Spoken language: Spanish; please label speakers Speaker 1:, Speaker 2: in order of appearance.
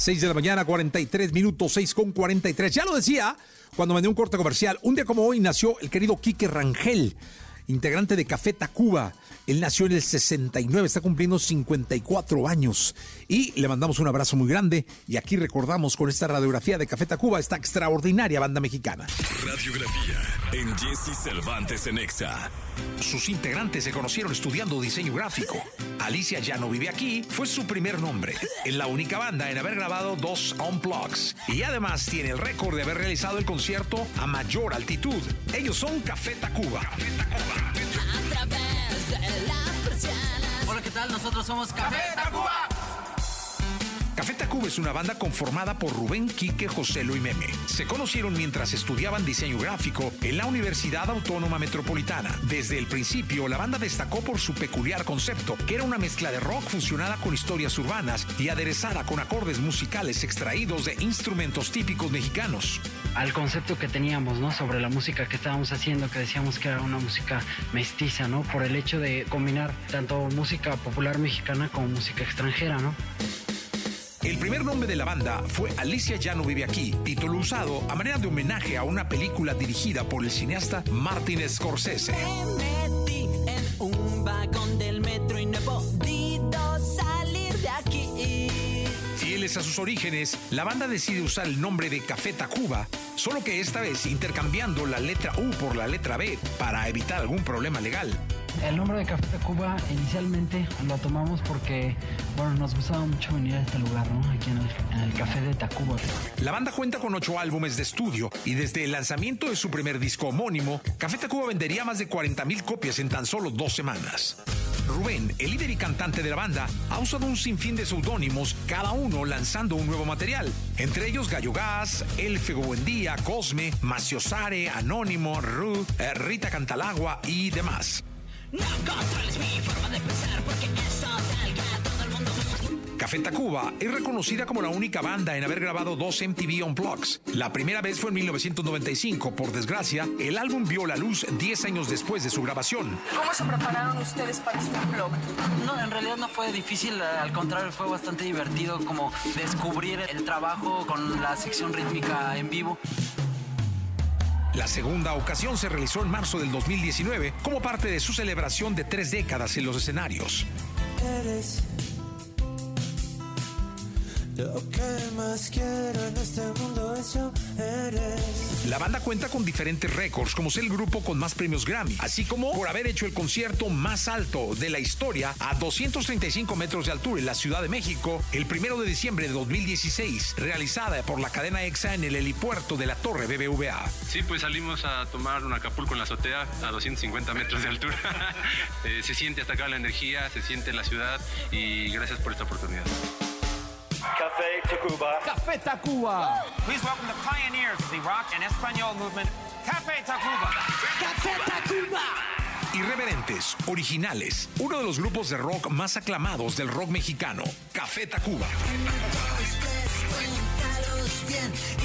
Speaker 1: 6 de la mañana, 43 minutos, 6 con 43. Ya lo decía cuando dio un corte comercial. Un día como hoy nació el querido Quique Rangel, integrante de Café Tacuba. Él nació en el 69, está cumpliendo 54 años. Y le mandamos un abrazo muy grande. Y aquí recordamos con esta radiografía de Café Tacuba esta extraordinaria banda mexicana.
Speaker 2: Radiografía en Jesse Cervantes en Exa.
Speaker 1: Sus integrantes se conocieron estudiando diseño gráfico. Alicia ya no vive aquí, fue su primer nombre. Es la única banda en haber grabado dos unplugs. Y además tiene el récord de haber realizado el concierto a mayor altitud. Ellos son Café Tacuba. Café Tacuba.
Speaker 3: Hola, ¿qué tal? Nosotros somos Café Tacuba.
Speaker 1: Café Tacuba es una banda conformada por Rubén, Quique, Joselo y Meme. Se conocieron mientras estudiaban diseño gráfico en la Universidad Autónoma Metropolitana. Desde el principio, la banda destacó por su peculiar concepto, que era una mezcla de rock fusionada con historias urbanas y aderezada con acordes musicales extraídos de instrumentos típicos mexicanos.
Speaker 4: Al concepto que teníamos, ¿no? Sobre la música que estábamos haciendo, que decíamos que era una música mestiza, ¿no? Por el hecho de combinar tanto música popular mexicana como música extranjera, ¿no?
Speaker 1: El primer nombre de la banda fue Alicia ya no vive aquí, título usado a manera de homenaje a una película dirigida por el cineasta Martin Scorsese.
Speaker 5: Me metí en un vagón del metro y no he podido salir de aquí.
Speaker 1: Fieles a sus orígenes, la banda decide usar el nombre de Café Tacuba, solo que esta vez intercambiando la letra U por la letra B para evitar algún problema legal.
Speaker 4: El nombre de Café Tacuba inicialmente lo tomamos porque, bueno, nos gustaba mucho venir a este lugar, ¿no? Aquí en el, Café de Tacuba.
Speaker 1: La banda cuenta con ocho álbumes de estudio y desde el lanzamiento de su primer disco homónimo, Café Tacuba vendería más de 40 mil copias en tan solo dos semanas. Rubén, el líder y cantante de la banda, ha usado un sinfín de seudónimos, cada uno lanzando un nuevo material. Entre ellos Gallo Gas, Elfego Buendía, Cosme, Maciosare, Anónimo, Ru, eh, Rita Cantalagua y demás.
Speaker 5: No controles mi forma de pensar porque eso salga todo el mundo.
Speaker 1: Café Tacuba es reconocida como la única banda en haber grabado dos MTV Unplugs. La primera vez fue en 1995. Por desgracia, el álbum vio la luz 10 años después de su grabación.
Speaker 6: ¿Cómo se prepararon ustedes para este blog?
Speaker 3: No, en realidad no fue difícil, al contrario, fue bastante divertido como descubrir el trabajo con la sección rítmica en vivo.
Speaker 1: La segunda ocasión se realizó en marzo del 2019 como parte de su celebración de tres décadas en los escenarios.
Speaker 7: Eres lo que más quiero en este mundo, eso eres.
Speaker 1: La banda cuenta con diferentes récords, como ser el grupo con más premios Grammy, así como por haber hecho el concierto más alto de la historia a 235 metros de altura en la Ciudad de México el primero de diciembre de 2016, realizada por la cadena EXA en el helipuerto de la Torre BBVA.
Speaker 8: Sí, pues salimos a tomar un Acapulco en la azotea a 250 metros de altura. Eh, se siente hasta acá la energía, se siente en la ciudad y gracias por esta oportunidad.
Speaker 9: Café Tacuba.
Speaker 10: Café Tacuba.
Speaker 11: Please welcome the pioneers of the rock and español movement, Café Tacuba.
Speaker 5: Café Tacuba.
Speaker 1: Irreverentes, originales, uno de los grupos de rock más aclamados del rock mexicano, Café Tacuba.
Speaker 7: Bien